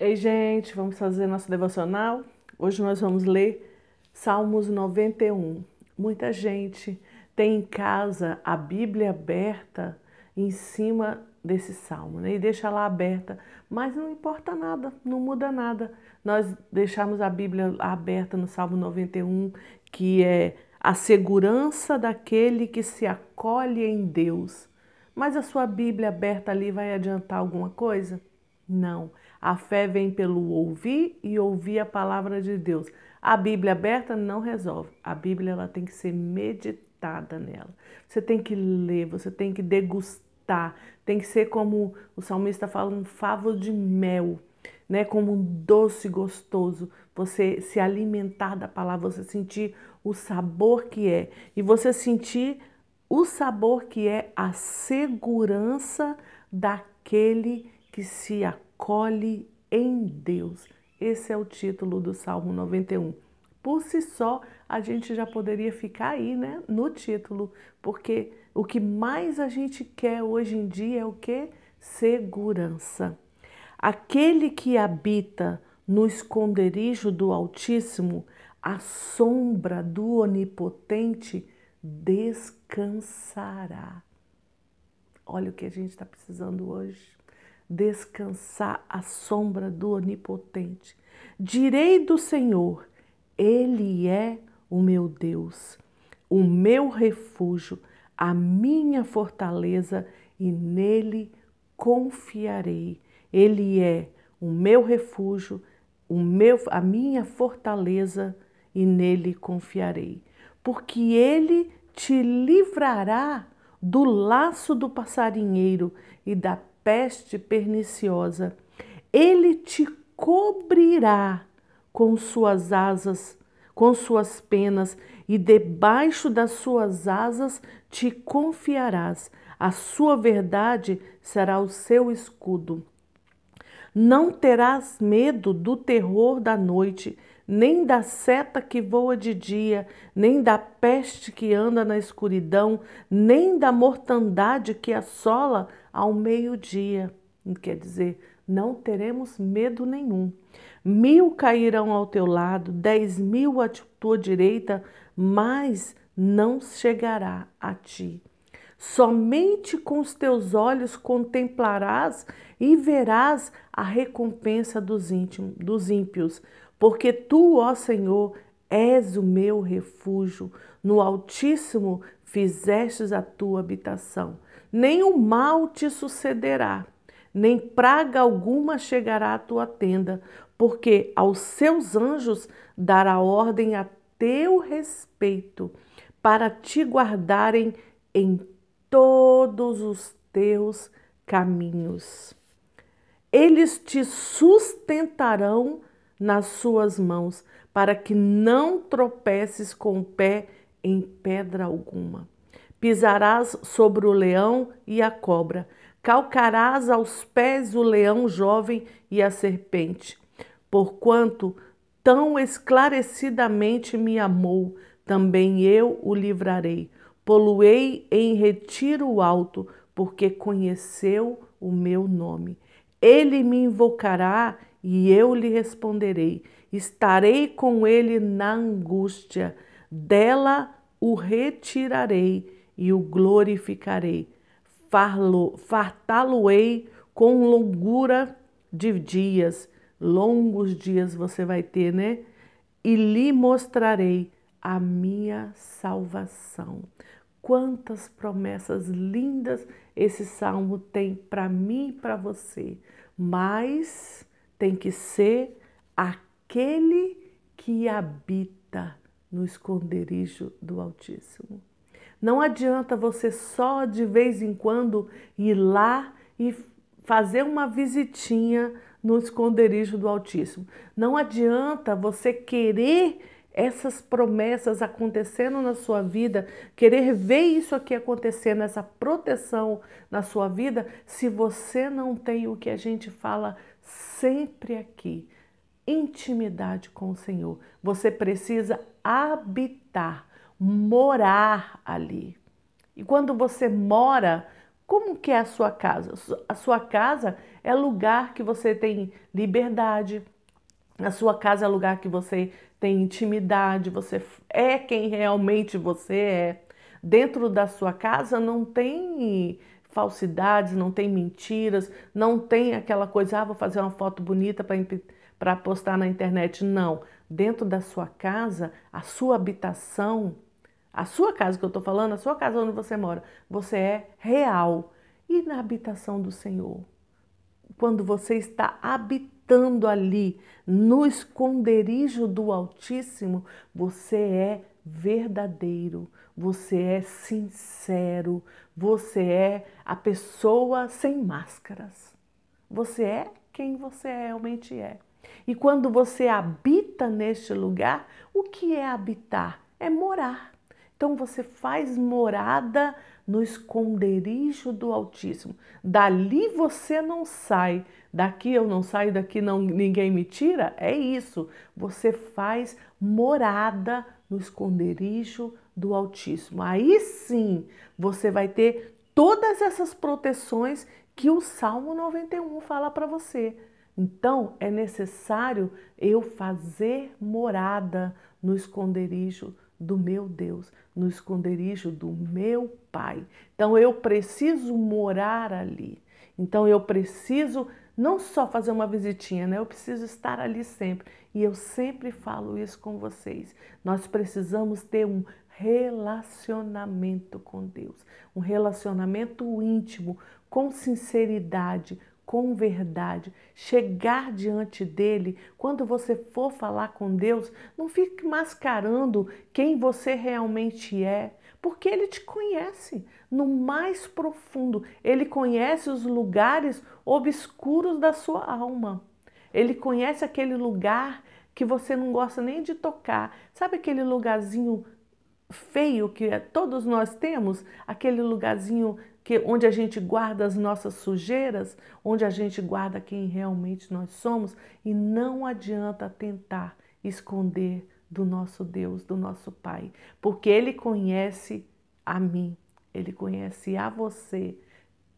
Ei, gente, vamos fazer nosso devocional? Hoje nós vamos ler Salmos 91. Muita gente tem em casa a Bíblia aberta em cima desse salmo, né? E deixa lá aberta, mas não importa nada, não muda nada. Nós deixamos a Bíblia aberta no Salmo 91, que é a segurança daquele que se acolhe em Deus. Mas a sua Bíblia aberta ali vai adiantar alguma coisa? Não. A fé vem pelo ouvir e ouvir a palavra de Deus. A Bíblia aberta não resolve. A Bíblia ela tem que ser meditada nela. Você tem que ler, você tem que degustar. Tem que ser como o salmista fala, um favo de mel, né? Como um doce gostoso. Você se alimentar da palavra, você sentir o sabor que é e você sentir o sabor que é a segurança daquele que se acolhe em Deus. Esse é o título do Salmo 91. Por si só, a gente já poderia ficar aí, né, no título, porque o que mais a gente quer hoje em dia é o que? Segurança. Aquele que habita no esconderijo do Altíssimo, a sombra do Onipotente descansará. Olha o que a gente está precisando hoje descansar à sombra do Onipotente. Direi do Senhor, Ele é o meu Deus, o meu refúgio, a minha fortaleza, e nele confiarei. Ele é o meu refúgio, o meu, a minha fortaleza, e nele confiarei. Porque ele te livrará do laço do passarinheiro e da peste perniciosa. Ele te cobrirá com suas asas, com suas penas, e debaixo das suas asas te confiarás. A sua verdade será o seu escudo. Não terás medo do terror da noite, nem da seta que voa de dia, nem da peste que anda na escuridão, nem da mortandade que assola ao meio-dia. Quer dizer, não teremos medo nenhum. Mil cairão ao teu lado, dez mil à tua direita, mas não chegará a ti. Somente com os teus olhos contemplarás e verás a recompensa dos, dos ímpios, porque tu, ó Senhor, és o meu refúgio, no Altíssimo fizestes a tua habitação. Nem o mal te sucederá, nem praga alguma chegará à tua tenda, porque aos seus anjos dará ordem a teu respeito, para te guardarem em todos os teus caminhos. Eles te sustentarão nas suas mãos, para que não tropeces com o pé em pedra alguma. Pisarás sobre o leão e a cobra, calcarás aos pés o leão jovem e a serpente. Porquanto tão esclarecidamente me amou, também eu o livrarei. Poluei em retiro alto, porque conheceu o meu nome. Ele me invocará e eu lhe responderei. Estarei com ele na angústia, dela o retirarei e o glorificarei. Fartá-lo-ei com longura de dias, longos dias você vai ter, né? E lhe mostrarei a minha salvação. Quantas promessas lindas esse salmo tem para mim e para você, mas tem que ser aquele que habita no esconderijo do Altíssimo. Não adianta você só de vez em quando ir lá e fazer uma visitinha no esconderijo do Altíssimo. Não adianta você querer essas promessas acontecendo na sua vida, querer ver isso aqui acontecendo, essa proteção na sua vida, se você não tem o que a gente fala sempre aqui, intimidade com o Senhor. Você precisa habitar, morar ali. E quando você mora Como que é a sua casa? A sua casa é lugar que você tem liberdade. A sua casa é lugar que você tem intimidade, você é quem realmente você é. Dentro da sua casa não tem falsidades, não tem mentiras, não tem aquela coisa, ah, vou fazer uma foto bonita para postar na internet. Não. Dentro da sua casa, a sua habitação, a sua casa que eu estou falando, a sua casa onde você mora, você é real. E na habitação do Senhor? Quando você está habitando ali, no esconderijo do Altíssimo, você é verdadeiro, você é sincero, você é a pessoa sem máscaras. Você é quem você realmente é. E quando você habita neste lugar, o que é habitar? É morar. Então você faz morada no esconderijo do Altíssimo. Dali você não sai. Daqui eu não saio, daqui não ninguém me tira. É isso. Você faz morada no esconderijo do Altíssimo. Aí sim você vai ter todas essas proteções que o Salmo 91 fala para você. Então é necessário eu fazer morada no esconderijo do meu Deus, no esconderijo do meu Pai. Então eu preciso morar ali. Então eu preciso não só fazer uma visitinha, né? Eu preciso estar ali sempre. E eu sempre falo isso com vocês. Nós precisamos ter um relacionamento com Deus, um relacionamento íntimo, com sinceridade, com verdade, chegar diante dele, quando você for falar com Deus, não fique mascarando quem você realmente é, porque ele te conhece no mais profundo, ele conhece os lugares obscuros da sua alma. Ele conhece aquele lugar que você não gosta nem de tocar. Sabe aquele lugarzinho feio que todos nós temos, aquele lugarzinho que onde a gente guarda as nossas sujeiras, onde a gente guarda quem realmente nós somos e não adianta tentar esconder do nosso Deus, do nosso Pai, porque ele conhece a mim, ele conhece a você,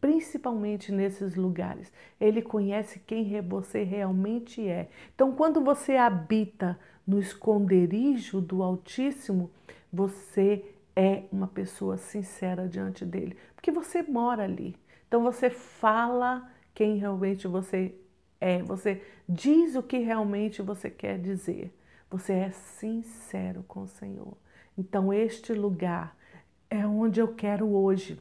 principalmente nesses lugares. Ele conhece quem você realmente é. Então, quando você habita no esconderijo do Altíssimo, você é uma pessoa sincera diante dele, porque você mora ali. Então você fala quem realmente você é, você diz o que realmente você quer dizer. Você é sincero com o Senhor. Então este lugar é onde eu quero hoje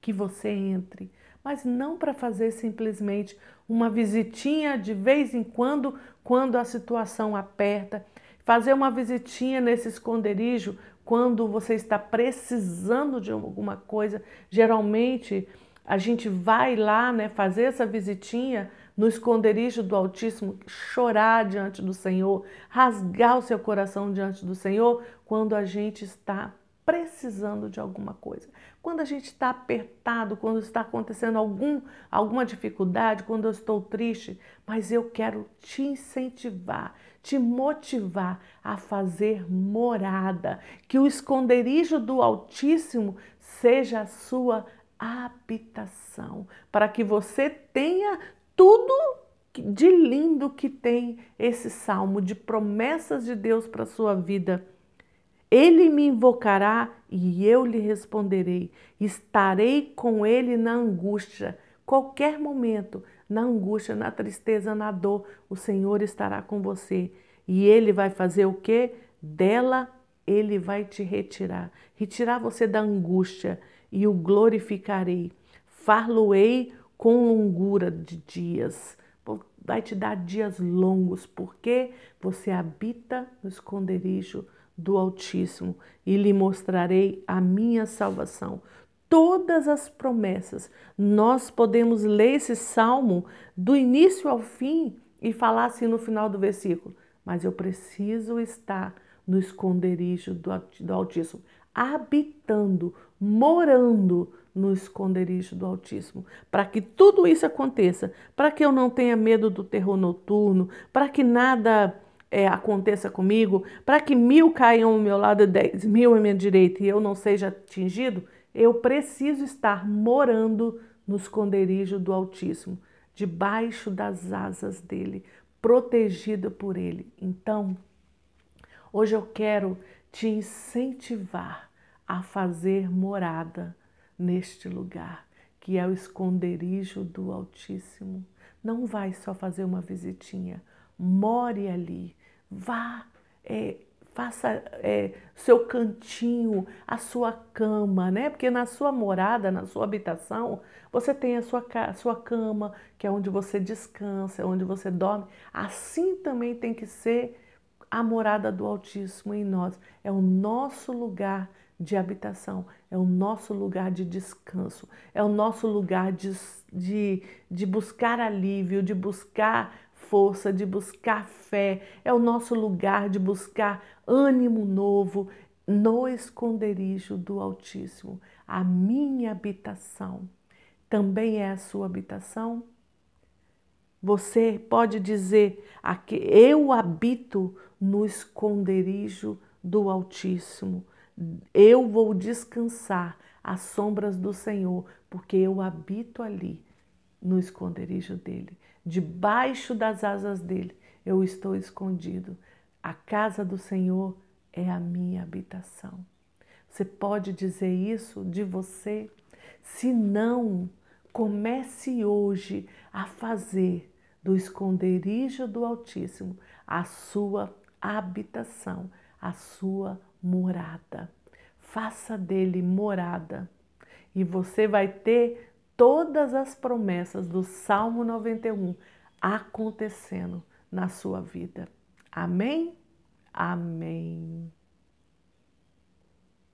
que você entre, mas não para fazer simplesmente uma visitinha de vez em quando, quando a situação aperta, fazer uma visitinha nesse esconderijo quando você está precisando de alguma coisa. Geralmente a gente vai lá, né, fazer essa visitinha no esconderijo do Altíssimo, chorar diante do Senhor, rasgar o seu coração diante do Senhor quando a gente está precisando de alguma coisa. Quando a gente está apertado, quando está acontecendo algum, alguma dificuldade, quando eu estou triste, mas eu quero te incentivar, te motivar a fazer morada, que o esconderijo do Altíssimo seja a sua habitação, para que você tenha tudo de lindo que tem esse salmo de promessas de Deus para sua vida ele me invocará e eu lhe responderei. Estarei com ele na angústia. Qualquer momento, na angústia, na tristeza, na dor, o Senhor estará com você. E ele vai fazer o que? Dela ele vai te retirar. Retirar você da angústia e o glorificarei. Far-lo-ei com longura de dias. Vai te dar dias longos, porque você habita no esconderijo do Altíssimo e lhe mostrarei a minha salvação. Todas as promessas. Nós podemos ler esse salmo do início ao fim e falar assim no final do versículo: Mas eu preciso estar no esconderijo do Altíssimo, habitando, morando no esconderijo do Altíssimo, para que tudo isso aconteça, para que eu não tenha medo do terror noturno, para que nada é, aconteça comigo, para que mil caiam ao meu lado dez mil à minha direita e eu não seja atingido, eu preciso estar morando no esconderijo do Altíssimo, debaixo das asas dele, protegida por ele. Então, hoje eu quero te incentivar a fazer morada neste lugar, que é o esconderijo do Altíssimo. Não vai só fazer uma visitinha, more ali, vá é, faça é, seu cantinho, a sua cama, né? Porque na sua morada, na sua habitação, você tem a sua, a sua cama, que é onde você descansa, é onde você dorme. Assim também tem que ser a morada do Altíssimo em nós. É o nosso lugar de habitação, é o nosso lugar de descanso, é o nosso lugar de, de, de buscar alívio, de buscar força, de buscar fé, é o nosso lugar de buscar ânimo novo no esconderijo do Altíssimo. A minha habitação também é a sua habitação? Você pode dizer aqui, eu habito no esconderijo do Altíssimo. Eu vou descansar às sombras do Senhor, porque eu habito ali no esconderijo dele debaixo das asas dele eu estou escondido. A casa do Senhor é a minha habitação. Você pode dizer isso de você? Se não, comece hoje a fazer do esconderijo do Altíssimo a sua habitação, a sua morada. Faça dele morada e você vai ter todas as promessas do Salmo 91 acontecendo na sua vida. Amém? Amém.